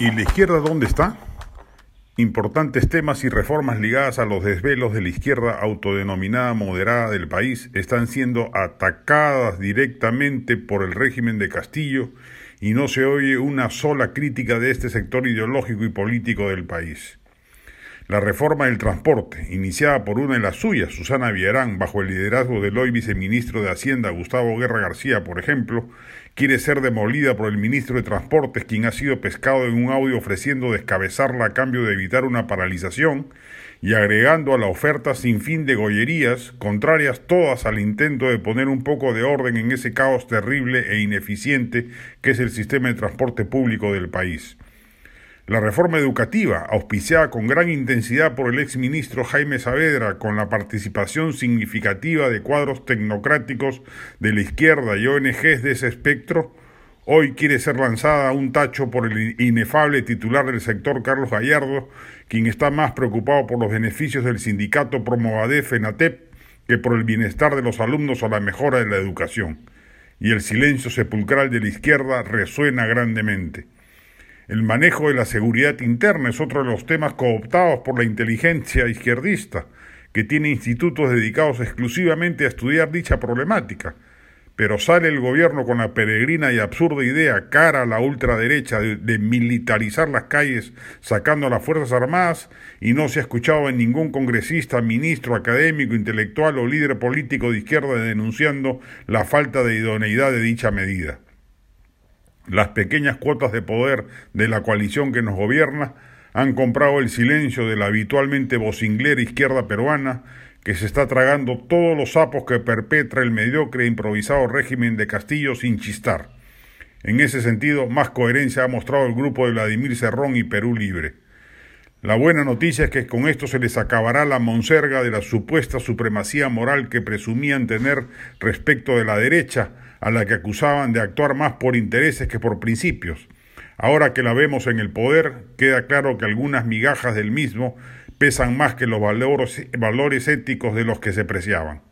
¿Y la izquierda dónde está? Importantes temas y reformas ligadas a los desvelos de la izquierda autodenominada moderada del país están siendo atacadas directamente por el régimen de Castillo y no se oye una sola crítica de este sector ideológico y político del país. La reforma del transporte, iniciada por una de las suyas, Susana Villarán, bajo el liderazgo del hoy viceministro de Hacienda, Gustavo Guerra García, por ejemplo, quiere ser demolida por el ministro de Transportes, quien ha sido pescado en un audio ofreciendo descabezarla a cambio de evitar una paralización y agregando a la oferta sin fin de gollerías, contrarias todas al intento de poner un poco de orden en ese caos terrible e ineficiente que es el sistema de transporte público del país. La reforma educativa, auspiciada con gran intensidad por el exministro Jaime Saavedra, con la participación significativa de cuadros tecnocráticos de la izquierda y ONGs de ese espectro, hoy quiere ser lanzada a un tacho por el inefable titular del sector Carlos Gallardo, quien está más preocupado por los beneficios del sindicato Promovadef FENATEP que por el bienestar de los alumnos o la mejora de la educación. Y el silencio sepulcral de la izquierda resuena grandemente. El manejo de la seguridad interna es otro de los temas cooptados por la inteligencia izquierdista, que tiene institutos dedicados exclusivamente a estudiar dicha problemática. Pero sale el gobierno con la peregrina y absurda idea cara a la ultraderecha de, militarizar las calles sacando a las Fuerzas Armadas y no se ha escuchado en ningún congresista, ministro, académico, intelectual o líder político de izquierda denunciando la falta de idoneidad de dicha medida. Las pequeñas cuotas de poder de la coalición que nos gobierna han comprado el silencio de la habitualmente vocinglera izquierda peruana que se está tragando todos los sapos que perpetra el mediocre e improvisado régimen de Castillo sin chistar. En ese sentido, más coherencia ha mostrado el grupo de Vladimir Cerrón y Perú Libre. La buena noticia es que con esto se les acabará la monserga de la supuesta supremacía moral que presumían tener respecto de la derecha, a la que acusaban de actuar más por intereses que por principios. Ahora que la vemos en el poder, queda claro que algunas migajas del mismo pesan más que los valores, éticos de los que se preciaban.